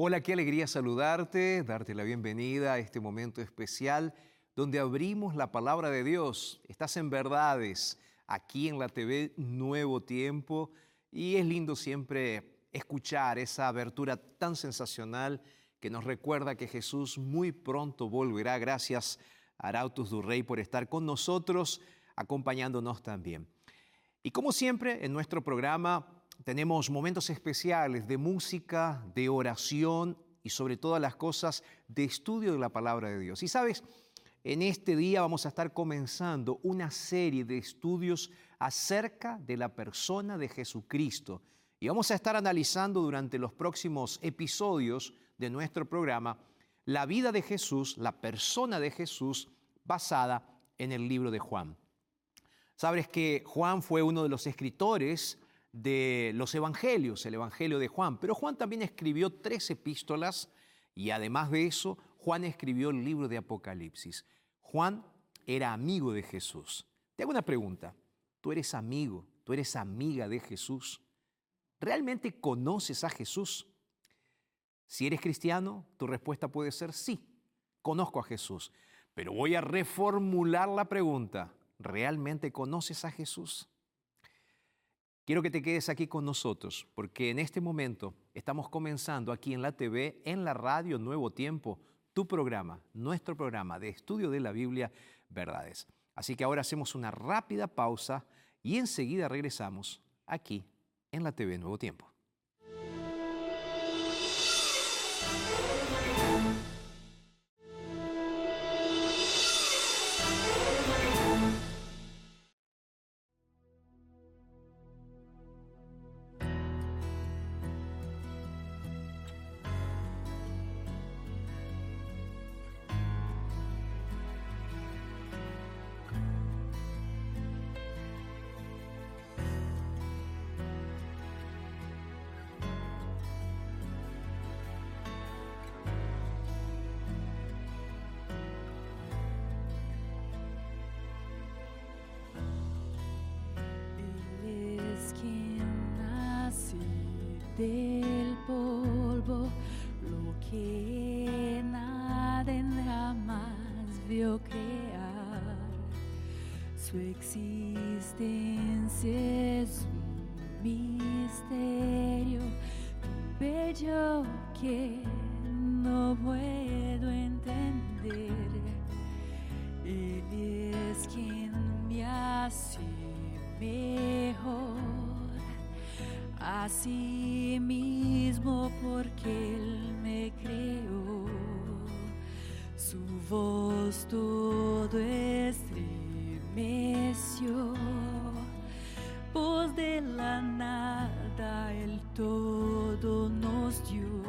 Hola, qué alegría saludarte, darte la bienvenida a este momento especial donde abrimos la palabra de Dios. Estás en verdades aquí en la TV Nuevo Tiempo y es lindo siempre escuchar esa abertura tan sensacional que nos recuerda que Jesús muy pronto volverá. Gracias Arautos du Rey por estar con nosotros, acompañándonos también. Y como siempre, en nuestro programa tenemos momentos especiales de música, de oración y sobre todas las cosas de estudio de la palabra de Dios. Y sabes, en este día vamos a estar comenzando una serie de estudios acerca de la persona de Jesucristo. Y vamos a estar analizando durante los próximos episodios de nuestro programa la vida de Jesús, la persona de Jesús, basada en el libro de Juan. Sabes que Juan fue uno de los escritores de los evangelios, el Evangelio de Juan. Pero Juan también escribió tres epístolas y además de eso, Juan escribió el libro de Apocalipsis. Juan era amigo de Jesús. Te hago una pregunta. ¿Tú eres amigo, tú eres amiga de Jesús? ¿Realmente conoces a Jesús? Si eres cristiano, tu respuesta puede ser sí, conozco a Jesús. Pero voy a reformular la pregunta. ¿Realmente conoces a Jesús? Quiero que te quedes aquí con nosotros, porque en este momento estamos comenzando aquí en la TV, en la radio Nuevo Tiempo, tu programa, nuestro programa de estudio de la Biblia, Verdades. Así que ahora hacemos una rápida pausa y enseguida regresamos aquí en la TV Nuevo Tiempo. Bello que puedo entender. Él es quien me hace mejor. Así mismo porque Él me creó. Su voz todo estremeció. Voz de la nada, el todo nos dio.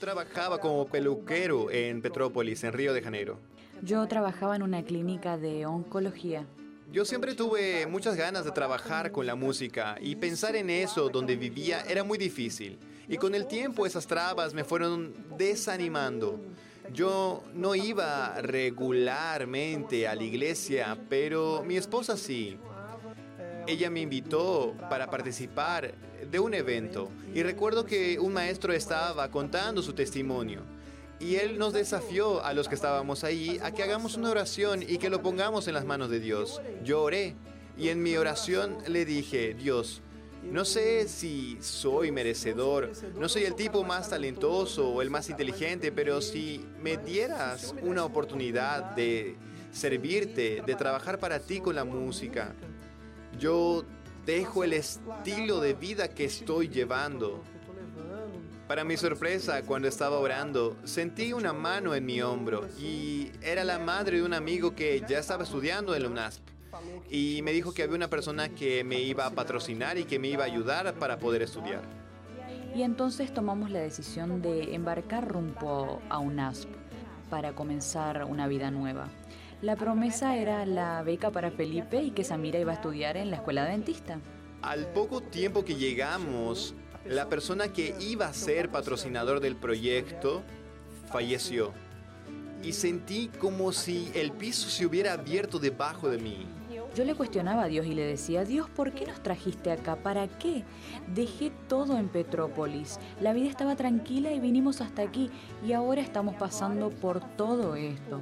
Trabajaba como peluquero en Petrópolis, en Río de Janeiro. Yo trabajaba en una clínica de oncología. Yo siempre tuve muchas ganas de trabajar con la música y pensar en eso donde vivía era muy difícil. Y con el tiempo esas trabas me fueron desanimando. Yo no iba regularmente a la iglesia, pero mi esposa sí. Ella me invitó para participar de un evento y recuerdo que un maestro estaba contando su testimonio y él nos desafió a los que estábamos ahí a que hagamos una oración y que lo pongamos en las manos de Dios. Yo oré y en mi oración le dije, Dios, no sé si soy merecedor, no soy el tipo más talentoso o el más inteligente, pero si me dieras una oportunidad de servirte, de trabajar para ti con la música, yo dejo el estilo de vida que estoy llevando. Para mi sorpresa, cuando estaba orando, sentí una mano en mi hombro y era la madre de un amigo que ya estaba estudiando en la UNASP. Y me dijo que había una persona que me iba a patrocinar y que me iba a ayudar para poder estudiar. Y entonces tomamos la decisión de embarcar rumbo a UNASP para comenzar una vida nueva. La promesa era la beca para Felipe y que Samira iba a estudiar en la escuela dentista. Al poco tiempo que llegamos, la persona que iba a ser patrocinador del proyecto falleció. Y sentí como si el piso se hubiera abierto debajo de mí. Yo le cuestionaba a Dios y le decía, Dios, ¿por qué nos trajiste acá? ¿Para qué? Dejé todo en Petrópolis. La vida estaba tranquila y vinimos hasta aquí y ahora estamos pasando por todo esto.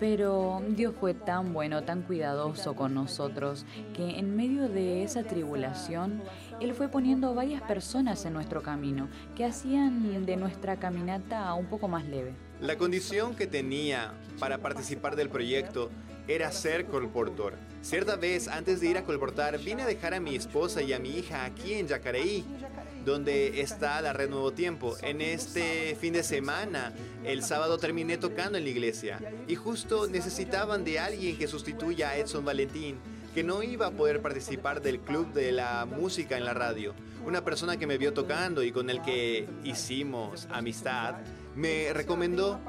Pero Dios fue tan bueno, tan cuidadoso con nosotros, que en medio de esa tribulación, Él fue poniendo varias personas en nuestro camino, que hacían de nuestra caminata un poco más leve. La condición que tenía para participar del proyecto era ser colportor. Cierta vez, antes de ir a colportar, vine a dejar a mi esposa y a mi hija aquí en Yacareí, donde está la Red Nuevo Tiempo. En este fin de semana, el sábado terminé tocando en la iglesia y justo necesitaban de alguien que sustituya a Edson Valentín, que no iba a poder participar del club de la música en la radio. Una persona que me vio tocando y con el que hicimos amistad, me recomendó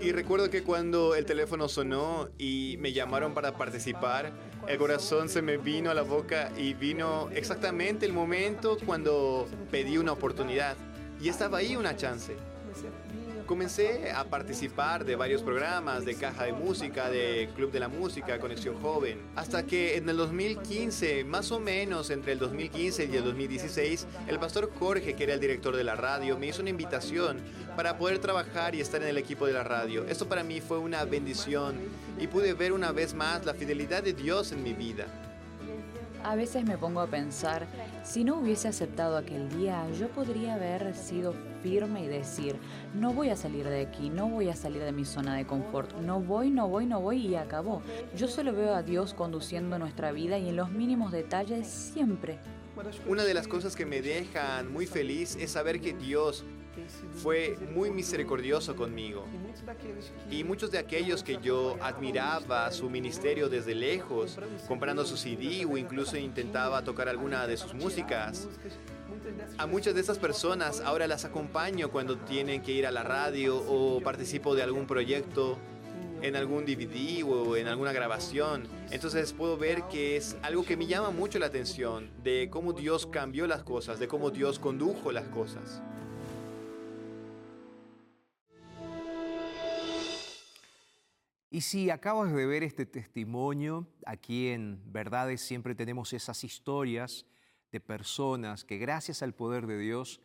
y recuerdo que cuando el teléfono sonó y me llamaron para participar, el corazón se me vino a la boca y vino exactamente el momento cuando pedí una oportunidad. Y estaba ahí una chance. Comencé a participar de varios programas de caja de música, de Club de la Música, Conexión Joven, hasta que en el 2015, más o menos entre el 2015 y el 2016, el pastor Jorge, que era el director de la radio, me hizo una invitación para poder trabajar y estar en el equipo de la radio. Esto para mí fue una bendición y pude ver una vez más la fidelidad de Dios en mi vida. A veces me pongo a pensar, si no hubiese aceptado aquel día, yo podría haber sido firme y decir, no voy a salir de aquí, no voy a salir de mi zona de confort, no voy, no voy, no voy y acabó. Yo solo veo a Dios conduciendo nuestra vida y en los mínimos detalles siempre. Una de las cosas que me dejan muy feliz es saber que Dios fue muy misericordioso conmigo. Y muchos de aquellos que yo admiraba su ministerio desde lejos, comprando su CD o incluso intentaba tocar alguna de sus músicas, a muchas de estas personas ahora las acompaño cuando tienen que ir a la radio o participo de algún proyecto en algún DVD o en alguna grabación. Entonces puedo ver que es algo que me llama mucho la atención de cómo Dios cambió las cosas, de cómo Dios condujo las cosas. Y si acabas de ver este testimonio, aquí en Verdades siempre tenemos esas historias de personas que gracias al poder de Dios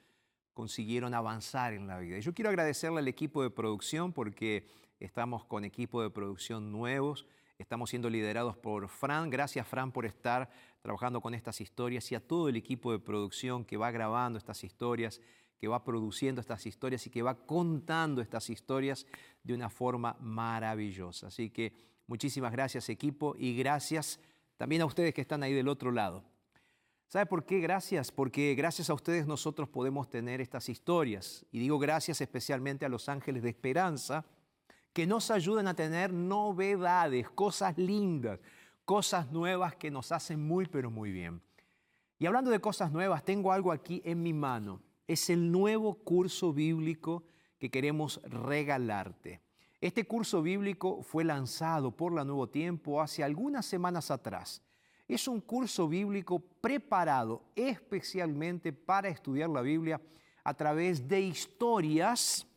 consiguieron avanzar en la vida. Y yo quiero agradecerle al equipo de producción porque estamos con equipo de producción nuevos, estamos siendo liderados por Fran. Gracias Fran por estar trabajando con estas historias y a todo el equipo de producción que va grabando estas historias que va produciendo estas historias y que va contando estas historias de una forma maravillosa. Así que muchísimas gracias equipo y gracias también a ustedes que están ahí del otro lado. ¿Sabe por qué gracias? Porque gracias a ustedes nosotros podemos tener estas historias. Y digo gracias especialmente a los ángeles de esperanza que nos ayudan a tener novedades, cosas lindas, cosas nuevas que nos hacen muy pero muy bien. Y hablando de cosas nuevas, tengo algo aquí en mi mano es el nuevo curso bíblico que queremos regalarte. Este curso bíblico fue lanzado por la Nuevo Tiempo hace algunas semanas atrás. Es un curso bíblico preparado especialmente para estudiar la Biblia a través de historias,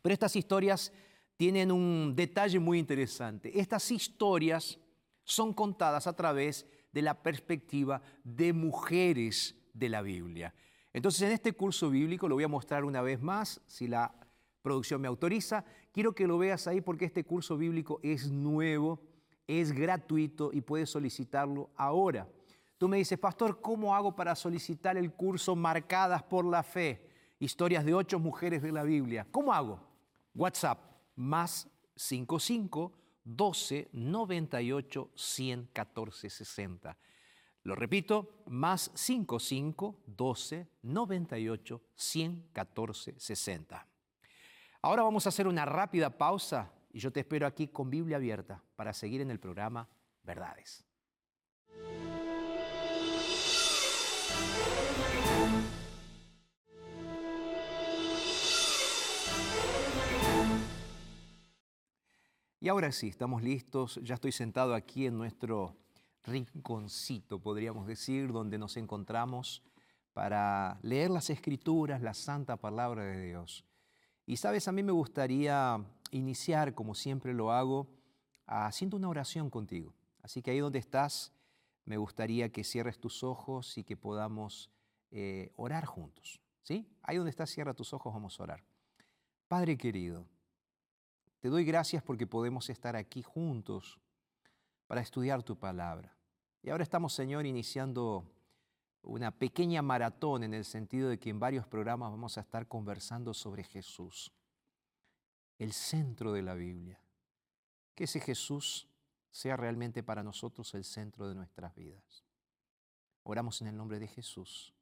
pero estas historias tienen un detalle muy interesante. Estas historias son contadas a través de la perspectiva de mujeres de la Biblia. Entonces, en este curso bíblico lo voy a mostrar una vez más, si la producción me autoriza. Quiero que lo veas ahí porque este curso bíblico es nuevo, es gratuito y puedes solicitarlo ahora. Tú me dices, pastor, ¿cómo hago para solicitar el curso Marcadas por la Fe? Historias de ocho mujeres de la Biblia. ¿Cómo hago? WhatsApp más 55 12 98 114 60. Lo repito, más 55 12 98 114 60. Ahora vamos a hacer una rápida pausa y yo te espero aquí con Biblia abierta para seguir en el programa Verdades. Y ahora sí, estamos listos. Ya estoy sentado aquí en nuestro rinconcito, podríamos decir, donde nos encontramos para leer las escrituras, la santa palabra de Dios. Y sabes, a mí me gustaría iniciar, como siempre lo hago, haciendo una oración contigo. Así que ahí donde estás, me gustaría que cierres tus ojos y que podamos eh, orar juntos. ¿Sí? Ahí donde estás, cierra tus ojos, vamos a orar. Padre querido, te doy gracias porque podemos estar aquí juntos para estudiar tu palabra. Y ahora estamos, Señor, iniciando una pequeña maratón en el sentido de que en varios programas vamos a estar conversando sobre Jesús, el centro de la Biblia. que ese Jesús sea realmente para nosotros el centro de nuestras vidas. Oramos en el nombre de Jesús.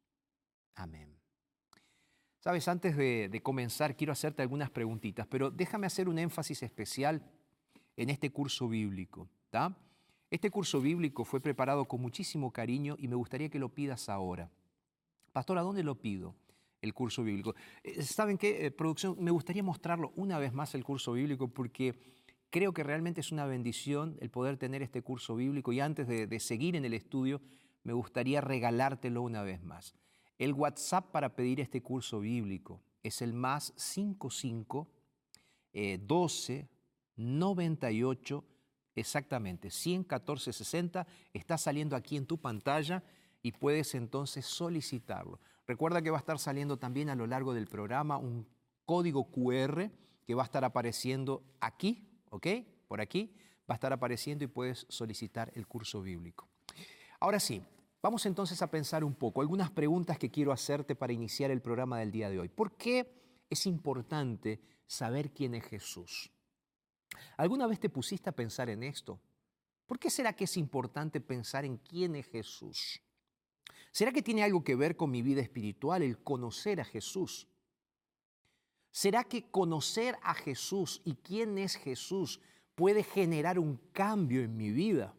Amén. Sabes, antes de, de, comenzar quiero hacerte algunas preguntitas, pero déjame hacer un énfasis especial en este curso bíblico. ¿tá? Este curso bíblico fue preparado con muchísimo cariño y me gustaría que lo pidas ahora. Pastor, ¿a dónde lo pido? El curso bíblico. Eh, ¿Saben qué, eh, producción? Me gustaría mostrarlo una vez más el curso bíblico porque creo que realmente es una bendición el poder tener este curso bíblico y antes de, seguir en el estudio, me gustaría regalártelo una vez más. El WhatsApp para pedir este curso bíblico es el más 55 eh, 12 98 exactamente 114 60 está saliendo aquí en tu pantalla y puedes entonces solicitarlo. Recuerda que va a estar saliendo también a lo largo del programa un código QR que va a estar apareciendo aquí, ¿ok? Por aquí va a estar apareciendo y puedes solicitar el curso bíblico. Ahora sí, Vamos entonces a pensar un poco, algunas preguntas que quiero hacerte para iniciar el programa del día de hoy. ¿Por qué es importante saber quién es Jesús? ¿Alguna vez te pusiste a pensar en esto? ¿Por qué será que es importante pensar en quién es Jesús? ¿Será que tiene algo que ver con mi vida espiritual, el conocer a Jesús? ¿Será que conocer a Jesús y quién es Jesús puede generar un cambio en mi vida?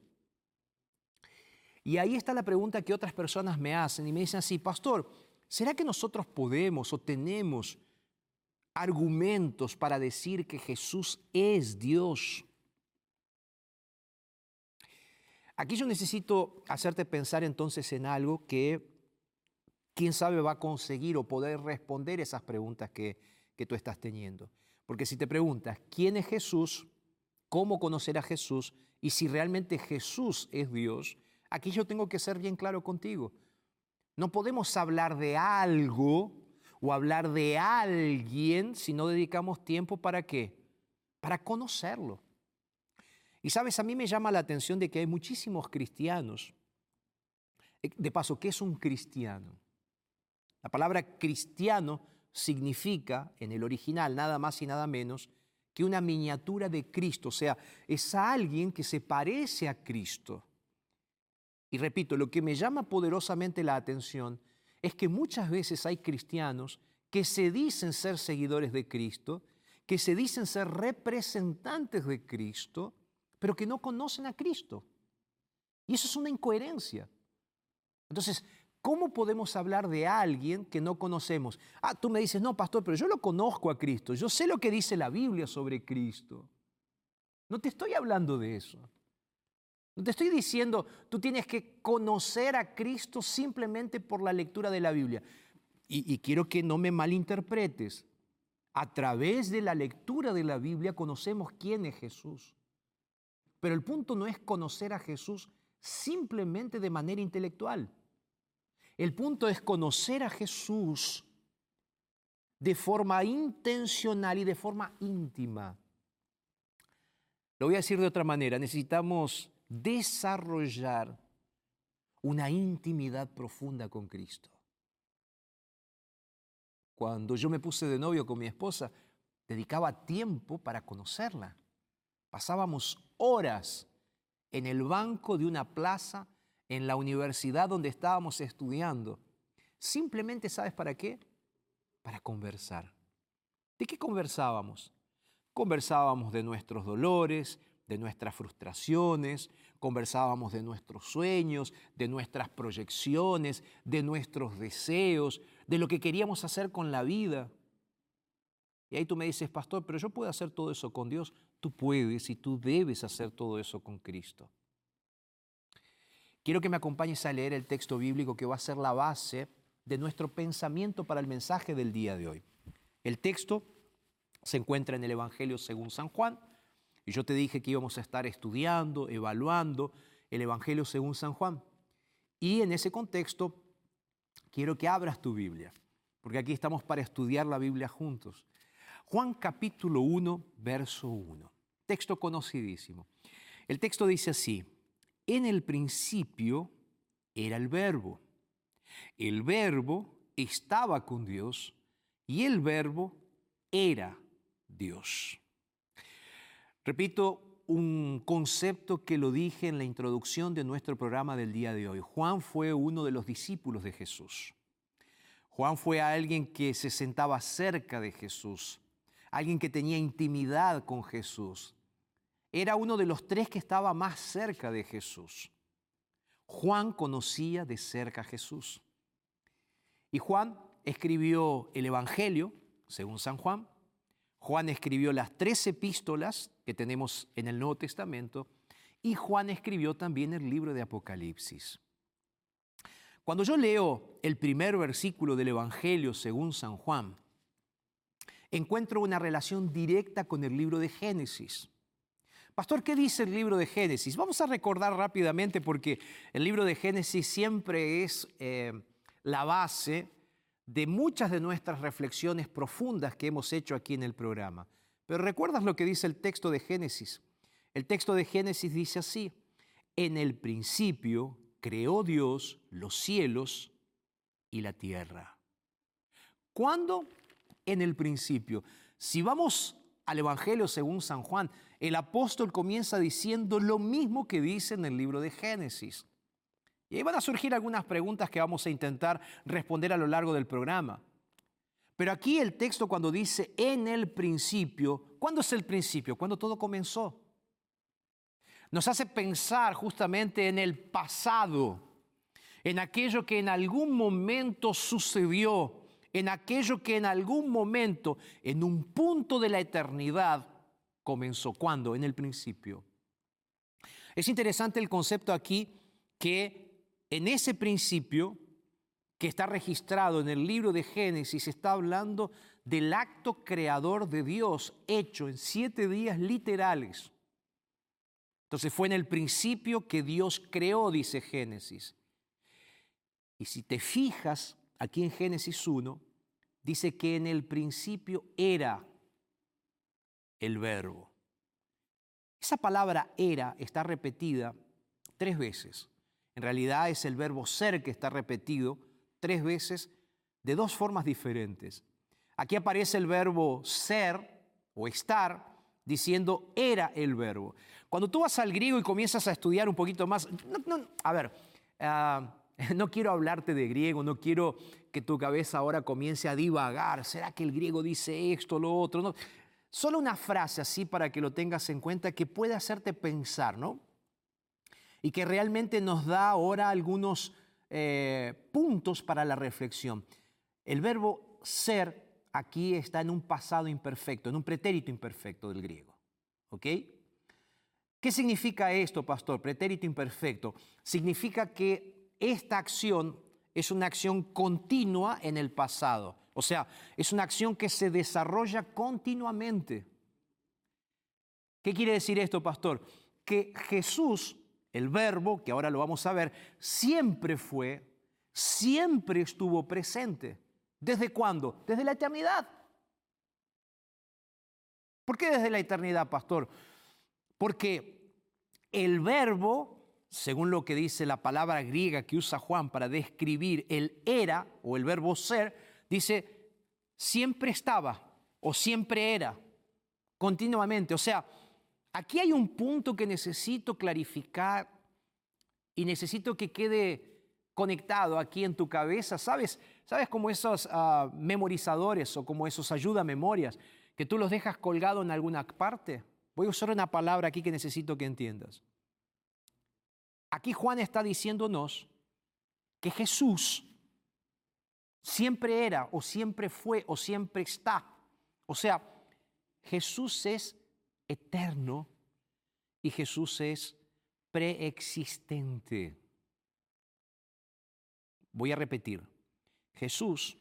Y ahí está la pregunta que otras personas me hacen y me dicen así, pastor, ¿será que nosotros podemos o tenemos argumentos para decir que Jesús es Dios? Aquí yo necesito hacerte pensar entonces en algo que quién sabe va a conseguir o poder responder esas preguntas que, que tú estás teniendo. Porque si te preguntas, ¿quién es Jesús? ¿Cómo conocer a Jesús? Y si realmente Jesús es Dios, Aquí yo tengo que ser bien claro contigo. No podemos hablar de algo o hablar de alguien si no dedicamos tiempo para qué? Para conocerlo. Y sabes, a mí me llama la atención de que hay muchísimos cristianos. Eh, de paso, ¿qué es un cristiano? La palabra cristiano significa, en el original, nada más y nada menos que una miniatura de Cristo. O sea, es alguien que se parece a Cristo. Y repito, lo que me llama poderosamente la atención es que muchas veces hay cristianos que se dicen ser seguidores de Cristo, que se dicen ser representantes de Cristo, pero que no conocen a Cristo. Y eso es una incoherencia. Entonces, ¿cómo podemos hablar de alguien que no conocemos? Ah, tú me dices, no, pastor, pero yo lo conozco a Cristo, yo sé lo que dice la Biblia sobre Cristo. No te estoy hablando de eso. No te estoy diciendo, tú tienes que conocer a Cristo simplemente por la lectura de la Biblia. Y, y, quiero que no me malinterpretes. A través de la lectura de la Biblia conocemos quién es Jesús. Pero el punto no es conocer a Jesús simplemente de manera intelectual. El punto es conocer a Jesús de forma intencional y de forma íntima. Lo voy a decir de otra manera, necesitamos desarrollar una intimidad profunda con Cristo. Cuando yo me puse de novio con mi esposa, dedicaba tiempo para conocerla. Pasábamos horas en el banco de una plaza en la universidad donde estábamos estudiando. Simplemente, ¿sabes para qué? Para conversar. ¿De qué conversábamos? Conversábamos de nuestros dolores, de nuestras frustraciones, conversábamos de nuestros sueños, de nuestras proyecciones, de nuestros deseos, de lo que queríamos hacer con la vida. Y ahí tú me dices, pastor, pero yo puedo hacer todo eso con Dios. Tú puedes y tú debes hacer todo eso con Cristo. Quiero que me acompañes a leer el texto bíblico que va a ser la base de nuestro pensamiento para el mensaje del día de hoy. El texto se encuentra en el Evangelio según San Juan, y yo te dije que íbamos a estar estudiando, evaluando el Evangelio según San Juan. Y en ese contexto quiero que abras tu Biblia, porque aquí estamos para estudiar la Biblia juntos. Juan capítulo 1, verso 1. Texto conocidísimo. El texto dice así, en el principio era el verbo. El verbo estaba con Dios y el verbo era Dios. Repito, un concepto que lo dije en la introducción de nuestro programa del día de hoy. Juan fue uno de los discípulos de Jesús. Juan fue alguien que se sentaba cerca de Jesús, alguien que tenía intimidad con Jesús. Era uno de los tres que estaba más cerca de Jesús. Juan conocía de cerca a Jesús. Y Juan escribió el Evangelio, según San Juan. Juan escribió las tres epístolas que tenemos en el Nuevo Testamento. Y Juan escribió también el libro de Apocalipsis. Cuando yo leo el primer versículo del Evangelio según San Juan, encuentro una relación directa con el libro de Génesis. Pastor, ¿qué dice el libro de Génesis? Vamos a recordar rápidamente porque el libro de Génesis siempre es eh, la base de muchas de nuestras reflexiones profundas que hemos hecho aquí en el programa. Pero ¿recuerdas lo que dice el texto de Génesis? El texto de Génesis dice así, en el principio creó Dios los cielos y la tierra. ¿Cuándo? En el principio. Si vamos al Evangelio según San Juan, el apóstol comienza diciendo lo mismo que dice en el libro de Génesis. Y ahí van a surgir algunas preguntas que vamos a intentar responder a lo largo del programa. Pero aquí el texto cuando dice en el principio, ¿cuándo es el principio? Cuando todo comenzó. Nos hace pensar justamente en el pasado, en aquello que en algún momento sucedió, en aquello que en algún momento, en un punto de la eternidad, comenzó. ¿Cuándo? En el principio. Es interesante el concepto aquí que en ese principio que está registrado en el libro de Génesis está hablando del acto creador de Dios hecho en siete días literales. Entonces fue en el principio que Dios creó, dice Génesis. Y si te fijas aquí en Génesis 1, dice que en el principio era el verbo. Esa palabra era está repetida tres veces. En realidad es el verbo ser que está repetido tres veces de dos formas diferentes. Aquí aparece el verbo ser o estar diciendo era el verbo. Cuando tú vas al griego y comienzas a estudiar un poquito más, a ver, ah, no quiero hablarte de griego, no quiero que tu cabeza ahora comience a divagar. ¿Será que el griego dice esto, lo otro? Solo una frase así para que lo tengas en cuenta que puede hacerte pensar, ¿no? Y que realmente nos da ahora algunos eh, puntos para la reflexión. El verbo ser aquí está en un pasado imperfecto, en un pretérito imperfecto del griego. ¿Ok? ¿Qué significa esto, pastor? Pretérito imperfecto. Significa que esta acción es una acción continua en el pasado. O sea, es una acción que se desarrolla continuamente. ¿Qué quiere decir esto, pastor? Que Jesús, el verbo, que ahora lo vamos a ver, siempre fue, siempre estuvo presente. ¿Desde cuándo? Desde la eternidad. ¿Por qué desde la eternidad, pastor? Porque el verbo, según lo que dice la palabra griega que usa Juan para describir el era o el verbo ser, dice, siempre estaba o siempre era, continuamente. O sea, aquí hay un punto que necesito clarificar y necesito que quede conectado aquí en tu cabeza. ¿Sabes? ¿Sabes como esos ah, memorizadores o como esos ayuda memorias que tú los dejas colgado en alguna parte? Voy a usar una palabra aquí que necesito que entiendas. Aquí Juan está diciéndonos que Jesús siempre era o siempre fue o siempre está. O sea, Jesús es eterno y Jesús es preexistente. Voy a repetir, Jesús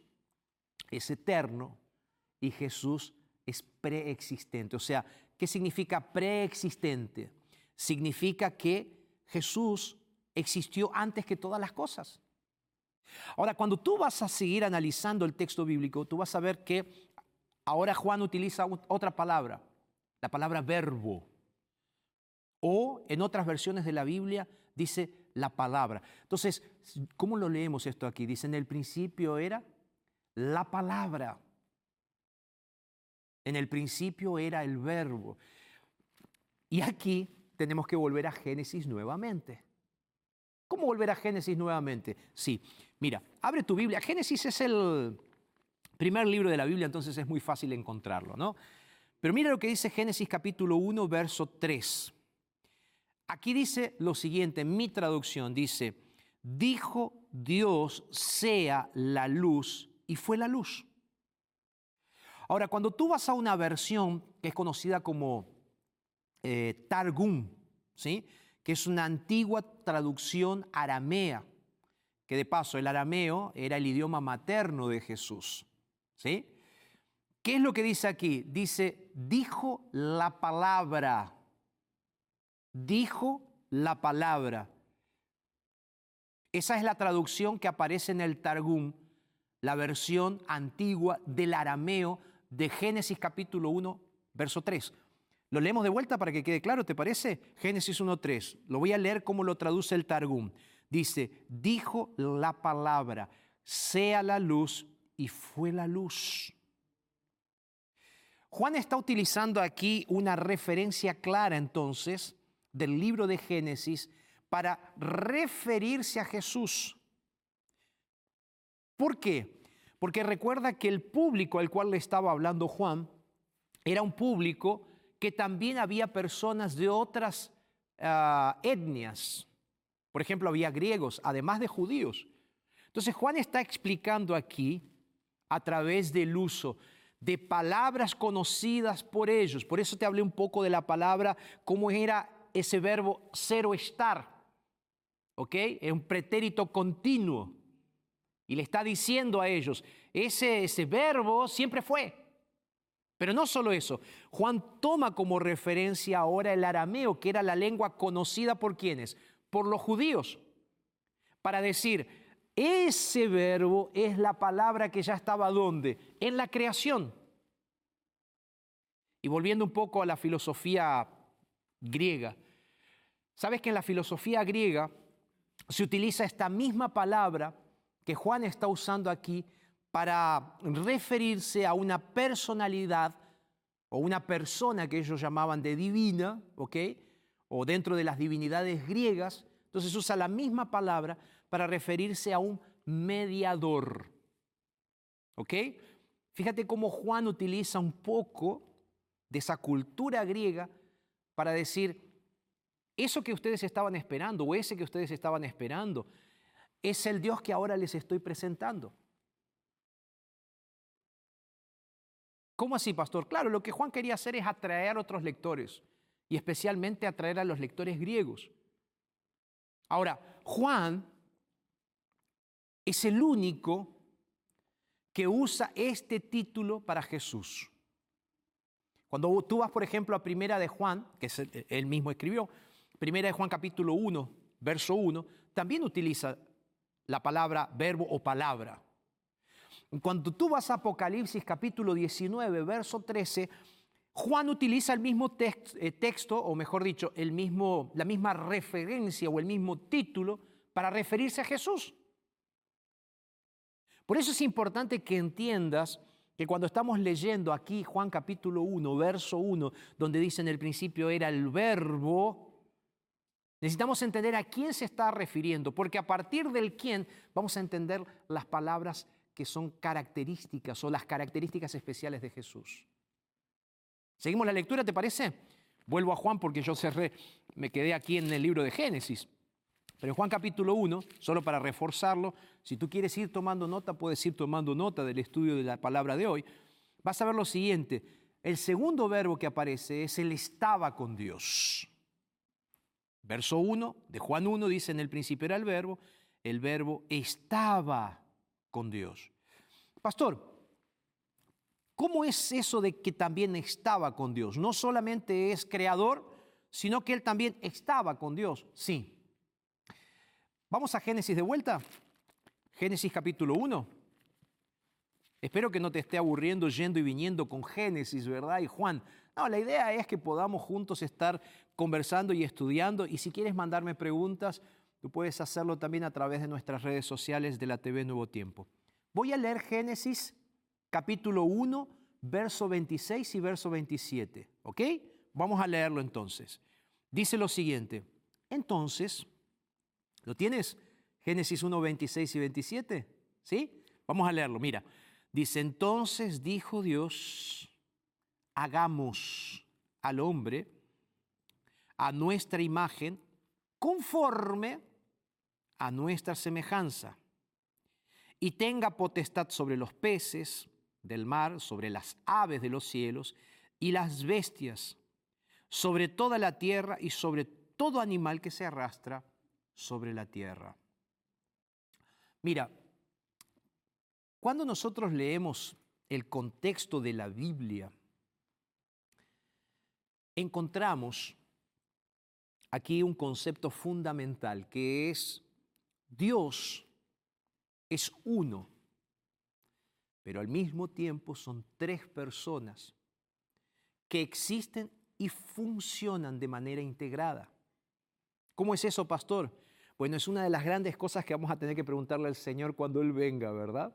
es eterno y Jesús es preexistente. O sea, ¿qué significa preexistente? Significa que Jesús existió antes que todas las cosas. Ahora, cuando tú vas a seguir analizando el texto bíblico, tú vas a ver que ahora Juan utiliza otra palabra, la palabra verbo. O en otras versiones de la Biblia dice la palabra. Entonces, ¿cómo lo leemos esto aquí? Dice, en el principio era la palabra. En el principio era el verbo. Y aquí tenemos que volver a Génesis nuevamente. ¿Cómo volver a Génesis nuevamente? Sí, mira, abre tu Biblia. Génesis es el primer libro de la Biblia, entonces es muy fácil encontrarlo, ¿no? Pero mira lo que dice Génesis capítulo 1, verso 3. Aquí dice lo siguiente, en mi traducción dice, dijo Dios sea la luz y fue la luz. Ahora, cuando tú vas a una versión que es conocida como eh, Targum, ¿sí? que es una antigua traducción aramea, que de paso el arameo era el idioma materno de Jesús. ¿sí? ¿Qué es lo que dice aquí? Dice, dijo la palabra, dijo la palabra. Esa es la traducción que aparece en el Targum, la versión antigua del arameo de Génesis capítulo 1, verso 3. Lo leemos de vuelta para que quede claro, ¿te parece? Génesis 1.3. Lo voy a leer como lo traduce el Targum. Dice, dijo la palabra, sea la luz y fue la luz. Juan está utilizando aquí una referencia clara entonces del libro de Génesis para referirse a Jesús. ¿Por qué? Porque recuerda que el público al cual le estaba hablando Juan era un público que también había personas de otras ah, etnias. Por ejemplo, había griegos, además de judíos. Entonces Juan está explicando aquí, a través del uso de palabras conocidas por ellos, por eso te hablé un poco de la palabra, cómo era ese verbo ser o estar. ¿Ok? Es un pretérito continuo. Y le está diciendo a ellos, ese, ese verbo siempre fue. Pero no solo eso, Juan toma como referencia ahora el arameo, que era la lengua conocida por quienes, por los judíos, para decir, ese verbo es la palabra que ya estaba donde? En la creación. Y volviendo un poco a la filosofía griega, ¿sabes que en la filosofía griega se utiliza esta misma palabra que Juan está usando aquí para referirse a una personalidad o una persona que ellos llamaban de divina, ¿ok? O dentro de las divinidades griegas. Entonces usa la misma palabra para referirse a un mediador. ¿Ok? Fíjate cómo Juan utiliza un poco de esa cultura griega para decir, eso que ustedes estaban esperando o ese que ustedes estaban esperando es el Dios que ahora les estoy presentando. ¿Cómo así, pastor? Claro, lo que Juan quería hacer es atraer a otros lectores y especialmente atraer a los lectores griegos. Ahora, Juan es el único que usa este título para Jesús. Cuando tú vas, por ejemplo, a Primera de Juan, que él mismo escribió, Primera de Juan capítulo 1, verso 1, también utiliza la palabra verbo o palabra. Cuando tú vas a Apocalipsis capítulo 19, verso 13, Juan utiliza el mismo eh, texto, o mejor dicho, el mismo, la misma referencia o el mismo título para referirse a Jesús. Por eso es importante que entiendas que cuando estamos leyendo aquí Juan capítulo 1, verso 1, donde dice en el principio era el verbo, necesitamos entender a quién se está refiriendo, porque a partir del quién vamos a entender las palabras que son características o las características especiales de Jesús. ¿Seguimos la lectura, te parece? Vuelvo a Juan porque yo cerré, me quedé aquí en el libro de Génesis. Pero en Juan capítulo 1, solo para reforzarlo, si tú quieres ir tomando nota, puedes ir tomando nota del estudio de la palabra de hoy, vas a ver lo siguiente. El segundo verbo que aparece es el estaba con Dios. Verso 1 de Juan 1 dice, en el principio era el verbo, el verbo estaba con Dios. Pastor, ¿cómo es eso de que también estaba con Dios? No solamente es creador, sino que él también estaba con Dios. Sí. Vamos a Génesis de vuelta. Génesis capítulo 1. Espero que no te esté aburriendo yendo y viniendo con Génesis, ¿verdad? Y Juan. No, la idea es que podamos juntos estar conversando y estudiando. Y si quieres mandarme preguntas, tú puedes hacerlo también a través de nuestras redes sociales de la TV Nuevo Tiempo. Voy a leer Génesis capítulo 1, verso 26 y verso 27. ¿Ok? vamos a leerlo entonces. Dice lo siguiente, entonces, ¿lo tienes? Génesis 1, 26 y 27, ¿sí? Vamos a leerlo, mira. Dice, entonces dijo Dios, hagamos al hombre a nuestra imagen conforme a nuestra semejanza y tenga potestad sobre los peces del mar, sobre las aves de los cielos y las bestias, sobre toda la tierra y sobre todo animal que se arrastra sobre la tierra. Mira, cuando nosotros leemos el contexto de la Biblia, encontramos aquí un concepto fundamental que es Dios es uno, pero al mismo tiempo son tres personas que existen y funcionan de manera integrada. ¿Cómo es eso, pastor? Bueno, es una de las grandes cosas que vamos a tener que preguntarle al Señor cuando Él venga, ¿verdad?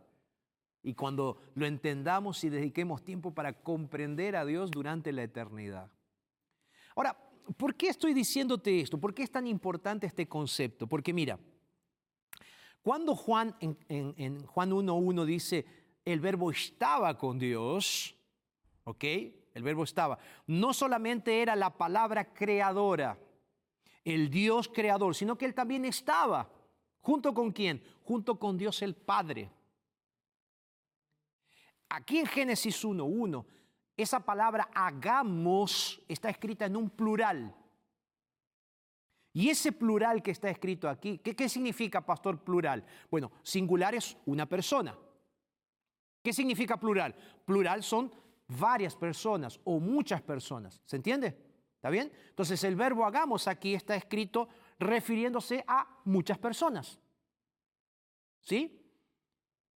Y cuando lo entendamos y dediquemos tiempo para comprender a Dios durante la eternidad. Ahora, ¿por qué estoy diciéndote esto? ¿Por qué es tan importante este concepto? Porque mira, cuando Juan en, Juan 1.1 dice, el verbo estaba con Dios, ¿ok? El verbo estaba. No solamente era la palabra creadora, el Dios creador, sino que Él también estaba. ¿Junto con quién? Junto con Dios el Padre. Aquí en Génesis 1.1, esa palabra hagamos está escrita en un plural. Y ese plural que está escrito aquí, ¿qué, ¿qué, significa, pastor, plural? Bueno, singular es una persona. ¿Qué significa plural? Plural son varias personas o muchas personas. ¿Se entiende? ¿Está bien? Entonces el verbo hagamos aquí está escrito refiriéndose a muchas personas. ¿Sí?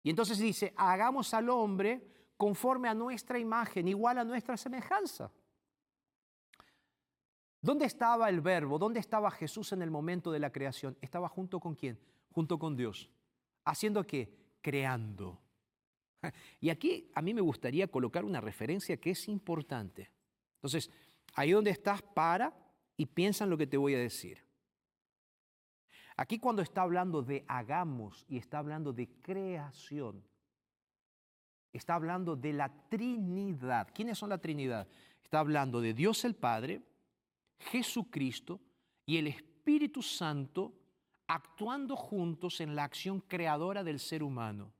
Y entonces dice, hagamos al hombre conforme a nuestra imagen, igual a nuestra semejanza. ¿Dónde estaba el verbo? ¿Dónde estaba Jesús en el momento de la creación? Estaba junto con quién? Junto con Dios. ¿Haciendo qué? Creando. Y aquí a mí me gustaría colocar una referencia que es importante. Entonces, ahí donde estás, para y piensa en lo que te voy a decir. Aquí cuando está hablando de hagamos y está hablando de creación, está hablando de la Trinidad. ¿Quiénes son la Trinidad? Está hablando de Dios el Padre, Jesucristo y el Espíritu Santo actuando juntos en la acción creadora del ser humano.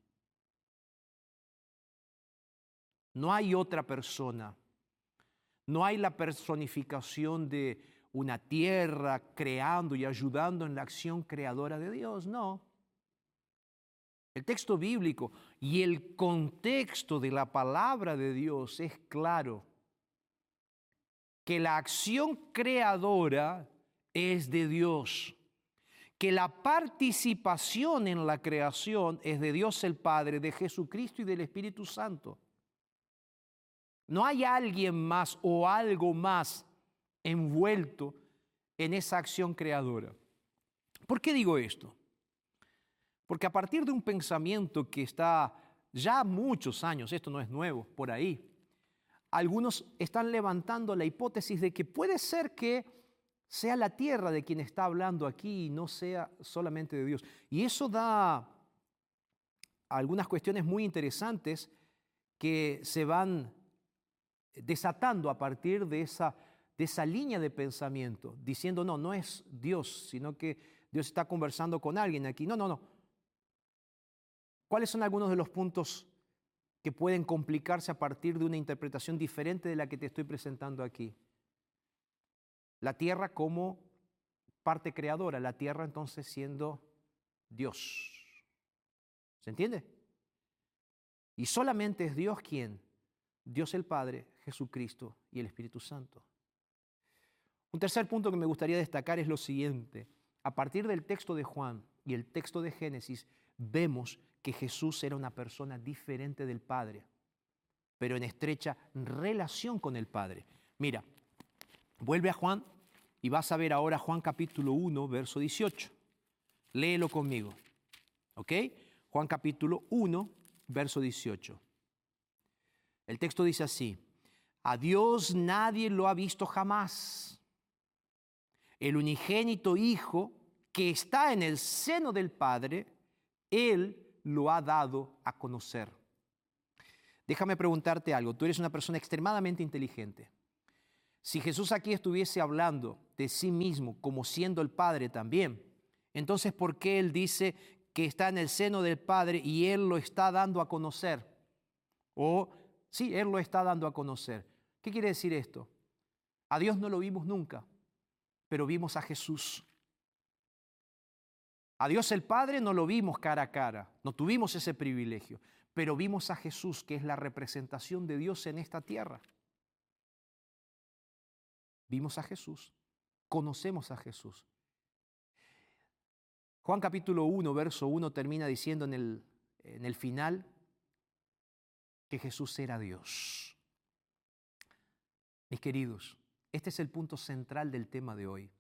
No hay otra persona. No hay la personificación de una tierra creando y ayudando en la acción creadora de Dios. No. El texto bíblico y el contexto de la palabra de Dios es claro. Que la acción creadora es de Dios. Que la participación en la creación es de Dios el Padre, de Jesucristo y del Espíritu Santo. No hay alguien más o algo más envuelto en esa acción creadora. ¿Por qué digo esto? Porque a partir de un pensamiento que está ya muchos años, esto no es nuevo, por ahí, algunos están levantando la hipótesis de que puede ser que sea la tierra de quien está hablando aquí y no sea solamente de Dios. Y eso da algunas cuestiones muy interesantes que se van desatando a partir de esa, de esa línea de pensamiento, diciendo, no, no es Dios, sino que Dios está conversando con alguien aquí. No, no, no. ¿Cuáles son algunos de los puntos que pueden complicarse a partir de una interpretación diferente de la que te estoy presentando aquí? La tierra como parte creadora, la tierra entonces siendo Dios. ¿Se entiende? Y solamente es Dios quien, Dios el Padre, Jesucristo y el Espíritu Santo. Un tercer punto que me gustaría destacar es lo siguiente. A partir del texto de Juan y el texto de Génesis, vemos que Jesús era una persona diferente del Padre, pero en estrecha relación con el Padre. Mira, vuelve a Juan y vas a ver ahora Juan capítulo 1, verso 18. Léelo conmigo. ¿Ok? Juan capítulo 1, verso 18. El texto dice así, A Dios nadie lo ha visto jamás. El unigénito Hijo que está en el seno del Padre, Él lo ha dado a conocer. Déjame preguntarte algo, tú eres una persona extremadamente inteligente. Si Jesús aquí estuviese hablando de sí mismo como siendo el Padre también, entonces ¿por qué Él dice que está en el seno del Padre y Él lo está dando a conocer? O sí, Él lo está dando a conocer. ¿Qué quiere decir esto? A Dios no lo vimos nunca, pero vimos a Jesús. A Dios el Padre no lo vimos cara a cara, no tuvimos ese privilegio, pero vimos a Jesús, que es la representación de Dios en esta tierra. Vimos a Jesús, conocemos a Jesús. Juan capítulo 1, verso 1 termina diciendo en el, en el final que Jesús era Dios. Mis queridos, este es el punto central del tema de hoy.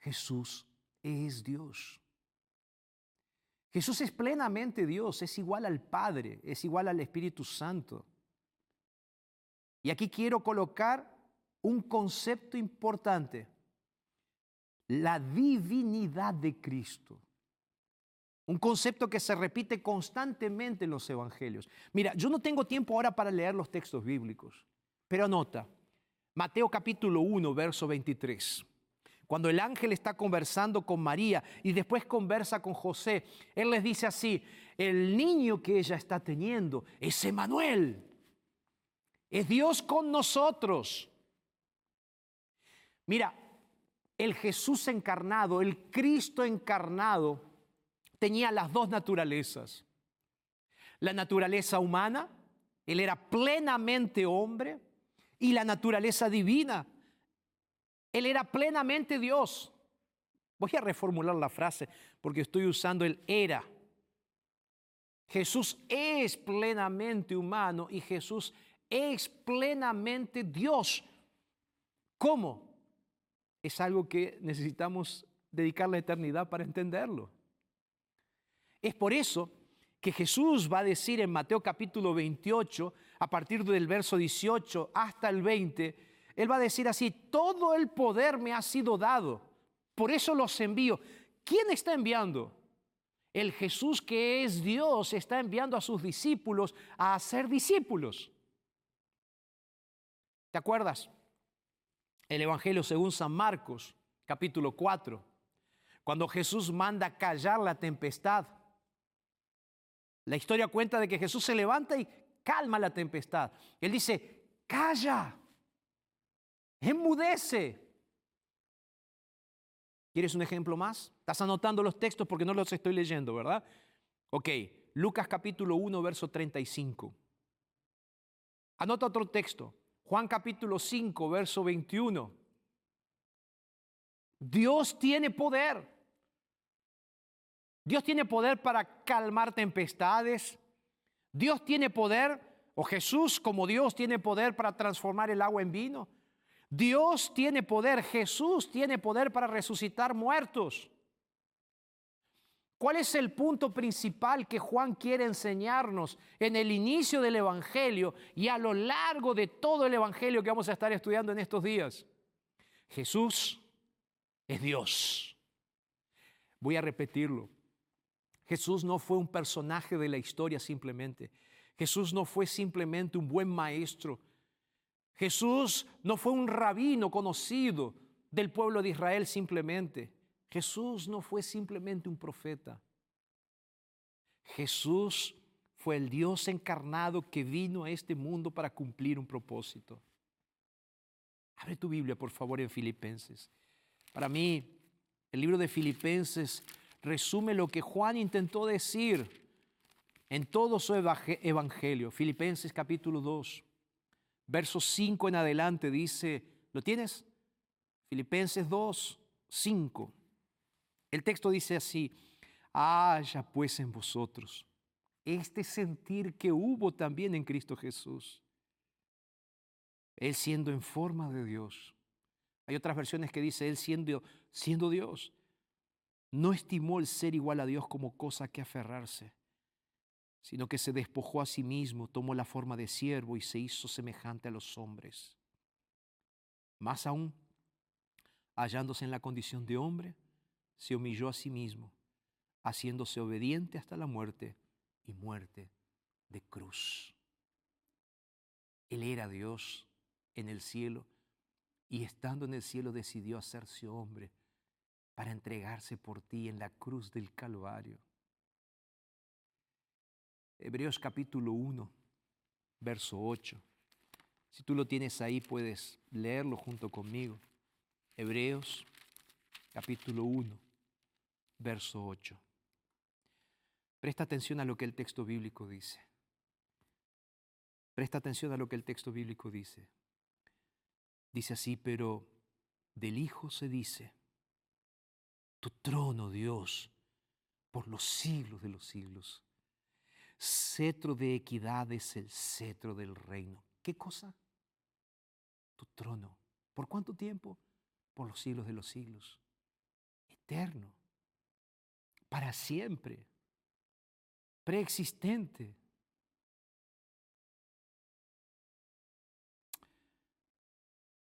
Jesús es Dios. Jesús es plenamente Dios, es igual al Padre, es igual al Espíritu Santo. Y aquí quiero colocar un concepto importante, la divinidad de Cristo. Un concepto que se repite constantemente en los evangelios. Mira, yo no tengo tiempo ahora para leer los textos bíblicos, pero anota, Mateo capítulo 1, verso 23. Cuando el ángel está conversando con María y después conversa con José, él les dice así, el niño que ella está teniendo es Emanuel, es Dios con nosotros. Mira, el Jesús encarnado, el Cristo encarnado, tenía las dos naturalezas. La naturaleza humana, él era plenamente hombre, y la naturaleza divina, él era plenamente Dios. Voy a reformular la frase porque estoy usando el era. Jesús es plenamente humano y Jesús es plenamente Dios. ¿Cómo? Es algo que necesitamos dedicar la eternidad para entenderlo. Es por eso que Jesús va a decir en Mateo capítulo 28, a partir del verso 18 hasta el 20, él va a decir así, todo el poder me ha sido dado, por eso los envío. ¿Quién está enviando? El Jesús que es Dios está enviando a sus discípulos a hacer discípulos. ¿Te acuerdas? El Evangelio según San Marcos, capítulo 4, cuando Jesús manda callar la tempestad. La historia cuenta de que Jesús se levanta y calma la tempestad. Él dice, calla, Enmudece. ¿Quieres un ejemplo más? Estás anotando los textos porque no los estoy leyendo, ¿verdad? Ok, Lucas capítulo 1, verso 35. Anota otro texto. Juan capítulo 5, verso 21. Dios tiene poder. Dios tiene poder para calmar tempestades. Dios tiene poder, o Jesús como Dios tiene poder para transformar el agua en vino. Dios tiene poder, Jesús tiene poder para resucitar muertos. ¿Cuál es el punto principal que Juan quiere enseñarnos en el inicio del Evangelio y a lo largo de todo el Evangelio que vamos a estar estudiando en estos días? Jesús es Dios. Voy a repetirlo. Jesús no fue un personaje de la historia simplemente. Jesús no fue simplemente un buen maestro. Jesús no fue un rabino conocido del pueblo de Israel simplemente. Jesús no fue simplemente un profeta. Jesús fue el Dios encarnado que vino a este mundo para cumplir un propósito. Abre tu Biblia, por favor, en Filipenses. Para mí, el libro de Filipenses resume lo que Juan intentó decir en todo su evangelio. Filipenses capítulo 2. Verso 5 en adelante dice, ¿lo tienes? Filipenses 2, 5. El texto dice así, haya pues en vosotros este sentir que hubo también en Cristo Jesús. Él siendo en forma de Dios. Hay otras versiones que dice, Él siendo, siendo Dios, no estimó el ser igual a Dios como cosa que aferrarse, sino que se despojó a sí mismo, tomó la forma de siervo y se hizo semejante a los hombres. Más aún, hallándose en la condición de hombre, se humilló a sí mismo, haciéndose obediente hasta la muerte y muerte de cruz. Él era Dios en el cielo y estando en el cielo decidió hacerse hombre para entregarse por ti en la cruz del Calvario. Hebreos capítulo 1, verso 8. Si tú lo tienes ahí, puedes leerlo junto conmigo. Hebreos capítulo 1, verso 8. Presta atención a lo que el texto bíblico dice. Presta atención a lo que el texto bíblico dice. Dice así, pero del Hijo se dice, tu trono, Dios, por los siglos de los siglos. Cetro de equidad es el cetro del reino. ¿Qué cosa? Tu trono. ¿Por cuánto tiempo? Por los siglos de los siglos. Eterno. Para siempre. Preexistente.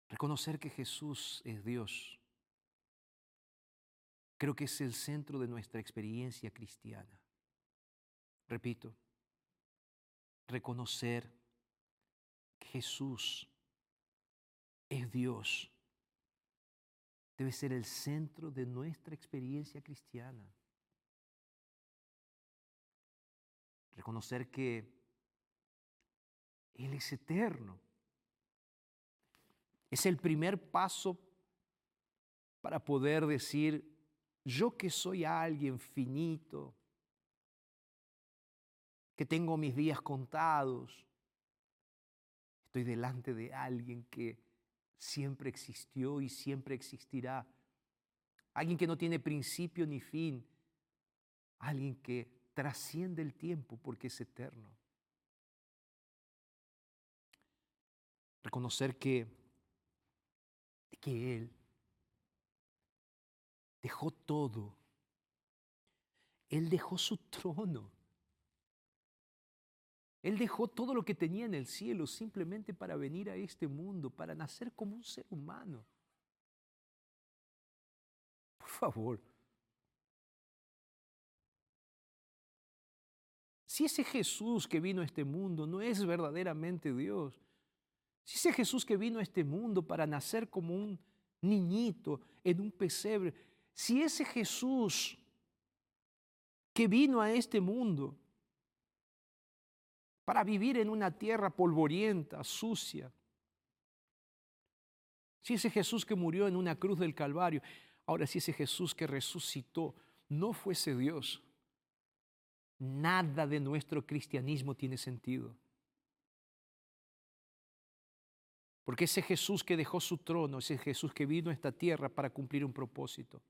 Reconocer que Jesús es Dios. Creo que es el centro de nuestra experiencia cristiana. Repito, reconocer que Jesús es Dios debe ser el centro de nuestra experiencia cristiana. Reconocer que Él es eterno. Es el primer paso para poder decir, yo que soy alguien finito, que tengo mis días contados, estoy delante de alguien que siempre existió y siempre existirá, alguien que no tiene principio ni fin, alguien que trasciende el tiempo porque es eterno. Reconocer que, que Él dejó todo. Él dejó su trono. Él dejó todo lo que tenía en el cielo simplemente para venir a este mundo, para nacer como un ser humano. Por favor. Si ese Jesús que vino a este mundo no es verdaderamente Dios, si ese Jesús que vino a este mundo para nacer como un niñito en un pesebre, si ese Jesús que vino a este mundo para vivir en una tierra polvorienta, sucia, si ese Jesús que murió en una cruz del Calvario, ahora si ese Jesús que resucitó no fuese Dios, nada de nuestro cristianismo tiene sentido. Porque ese Jesús que dejó su trono, ese Jesús que vino a esta tierra para cumplir un propósito,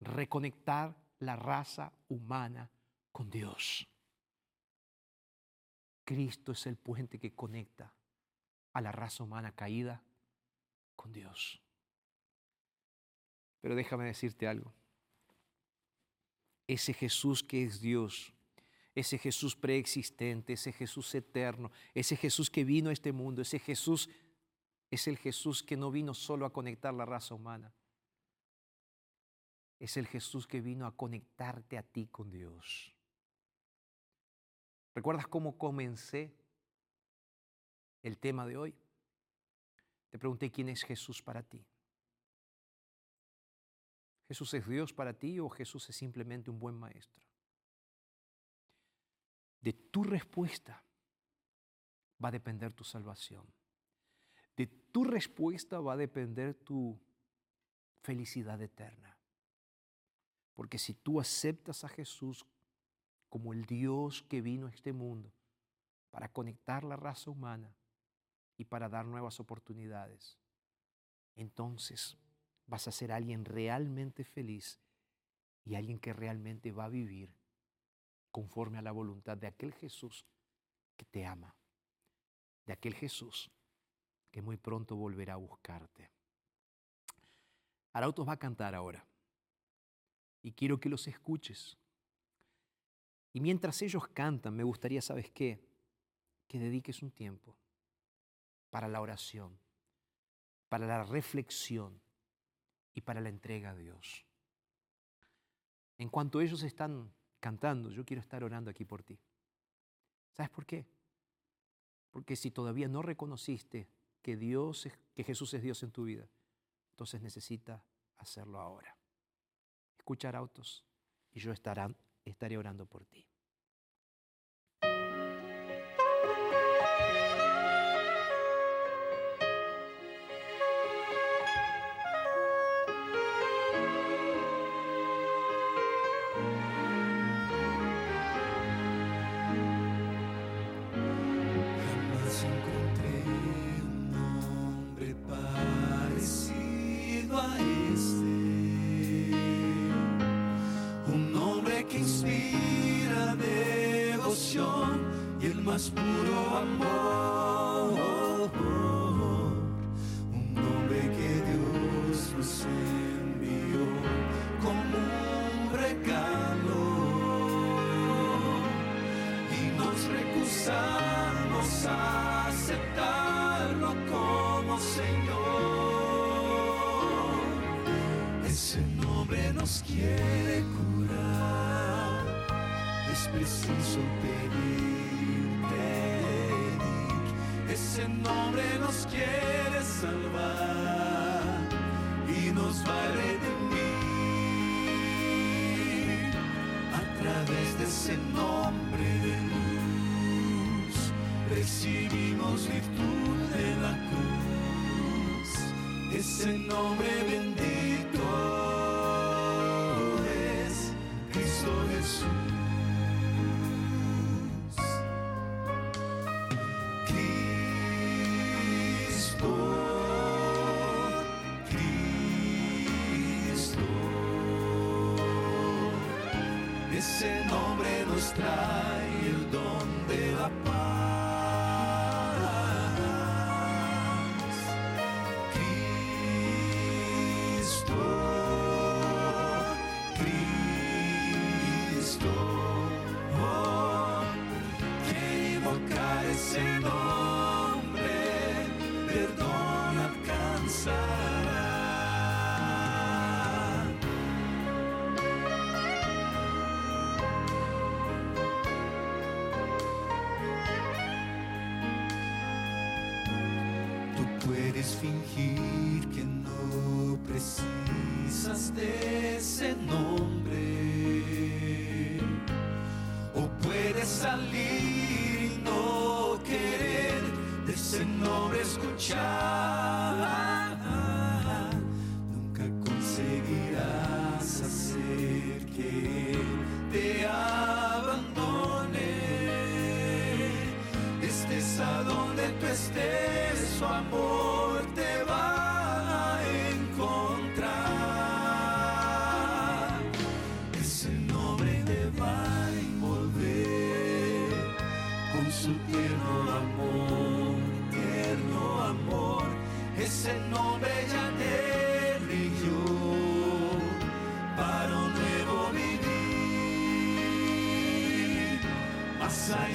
reconectar la raza humana con Dios. Cristo es el puente que conecta a la raza humana caída con Dios. Pero déjame decirte algo. Ese Jesús que es Dios, ese Jesús preexistente, ese Jesús eterno, ese Jesús que vino a este mundo, ese Jesús es el Jesús que no vino solo a conectar la raza humana. Es el Jesús que vino a conectarte a ti con Dios. ¿Recuerdas cómo comencé el tema de hoy? Te pregunté quién es Jesús para ti. ¿Jesús es Dios para ti o Jesús es simplemente un buen maestro? De tu respuesta va a depender tu salvación. De tu respuesta va a depender tu felicidad eterna. Porque si tú aceptas a Jesús como el Dios que vino a este mundo para conectar la raza humana y para dar nuevas oportunidades, entonces vas a ser alguien realmente feliz y alguien que realmente va a vivir conforme a la voluntad de aquel Jesús que te ama, de aquel Jesús que muy pronto volverá a buscarte. Arautos va a cantar ahora y quiero que los escuches Y mientras ellos cantan, me gustaría, ¿sabes qué? Que dediques un tiempo para la oración, para la reflexión y para la entrega a Dios. En cuanto ellos están cantando, yo quiero estar orando aquí por ti. ¿Sabes por qué? Porque si todavía no reconociste que Dios es, que Jesús es Dios en tu vida, entonces necesita hacerlo ahora. Escuchar autos y yo estarán, estaré orando por ti. Más puro amor. Un nombre que Dios nos envió como un regalo y nos recusamos a aceptarlo como Señor. Ese nombre nos quiere curar, es preciso pedir, Ese nombre nos quiere salvar y nos va a redimir a través de ese nombre de luz. Recibimos virtud de la cruz ese nombre bendito es Cristo Jesús ese nombre nos trae el don de la paz. Cristo, Cristo, oh, quiere invocar ese nombre, perdón fingir que no precisas de ese nombre. O puedes salir y no querer de ese nombre escuchar.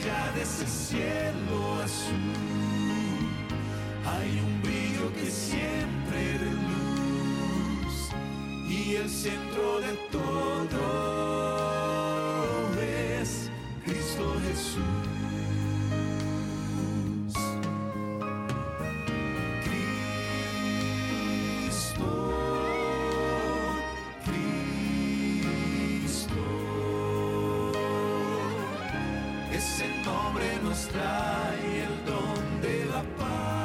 Allá de ese cielo azul, hay un brillo que siempre de luz y el centro de todo es Cristo Jesús. Ese nombre nos trae el don de la paz.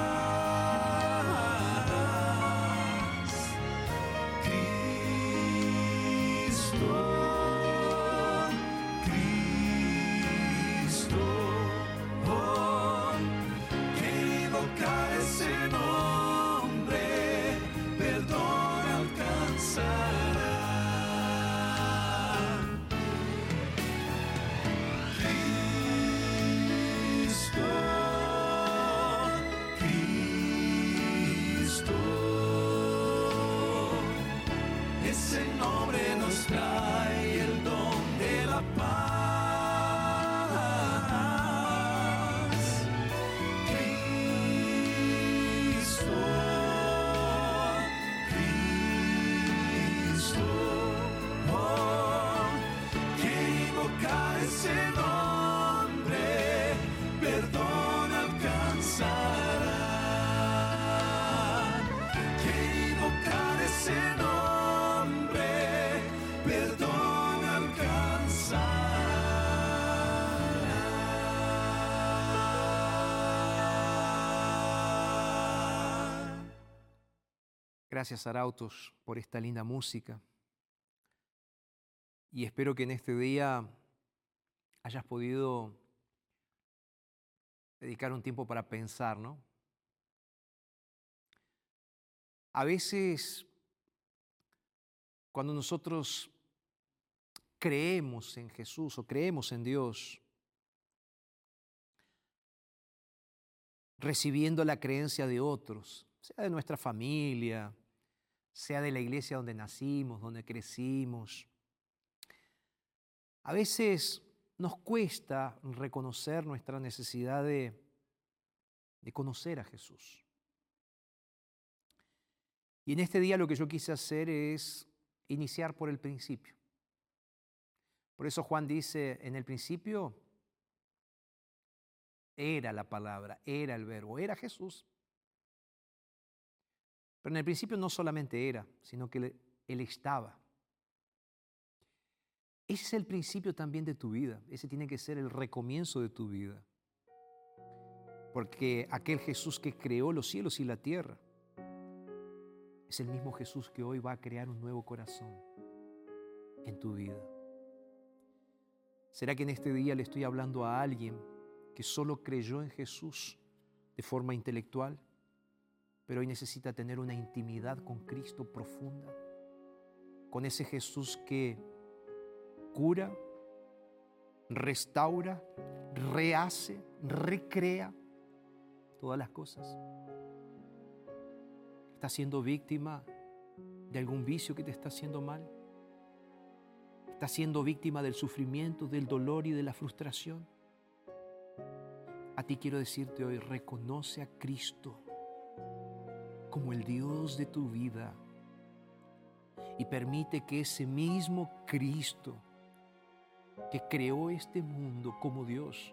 Gracias, Arautos, por esta linda música. Y espero que en este día hayas podido dedicar un tiempo para pensar, ¿no? A veces, cuando nosotros creemos en Jesús o creemos en Dios, recibiendo la creencia de otros, sea de nuestra familia, sea de la iglesia donde nacimos, donde crecimos. A veces nos cuesta reconocer nuestra necesidad de, conocer a Jesús. Y en este día lo que yo quise hacer es iniciar por el principio. Por eso Juan dice, en el principio era la palabra, era el verbo, era Jesús. Pero en el principio no solamente era, sino que Él estaba. Ese es el principio también de tu vida. Ese tiene que ser el recomienzo de tu vida. Porque aquel Jesús que creó los cielos y la tierra es el mismo Jesús que hoy va a crear un nuevo corazón en tu vida. ¿Será que en este día le estoy hablando a alguien que solo creyó en Jesús de forma intelectual? Pero hoy necesita tener una intimidad con Cristo profunda, con ese Jesús que cura, restaura, rehace, recrea todas las cosas. ¿Estás siendo víctima de algún vicio que te está haciendo mal? ¿Estás siendo víctima del sufrimiento, del dolor y de la frustración? A ti quiero decirte hoy, reconoce a Cristo como el Dios de tu vida y permite que ese mismo Cristo que creó este mundo como Dios,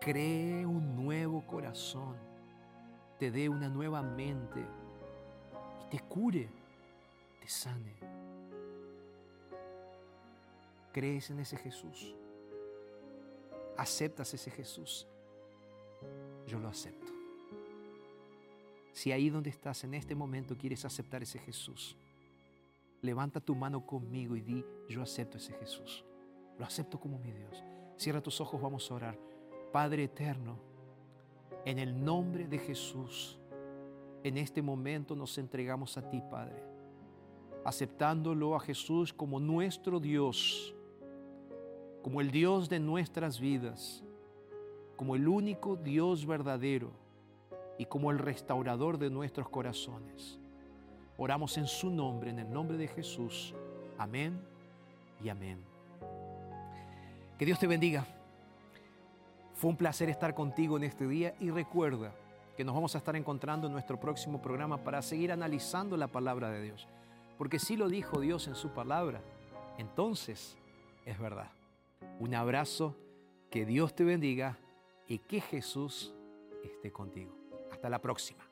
cree un nuevo corazón, te dé una nueva mente y te cure, te sane. ¿Crees en ese Jesús? ¿Aceptas ese Jesús? Yo lo acepto. Si ahí donde estás en este momento quieres aceptar ese Jesús, levanta tu mano conmigo y di, yo acepto ese Jesús. Lo acepto como mi Dios. Cierra tus ojos, vamos a orar. Padre eterno, en el nombre de Jesús, en este momento nos entregamos a ti, Padre, aceptándolo a Jesús como nuestro Dios, como el Dios de nuestras vidas, como el único Dios verdadero y como el restaurador de nuestros corazones. Oramos en su nombre, en el nombre de Jesús. Amén y amén. Que Dios te bendiga. Fue un placer estar contigo en este día y recuerda que nos vamos a estar encontrando en nuestro próximo programa para seguir analizando la palabra de Dios. Porque si lo dijo Dios en su palabra, entonces es verdad. Un abrazo, que Dios te bendiga y que Jesús esté contigo. Hasta la próxima.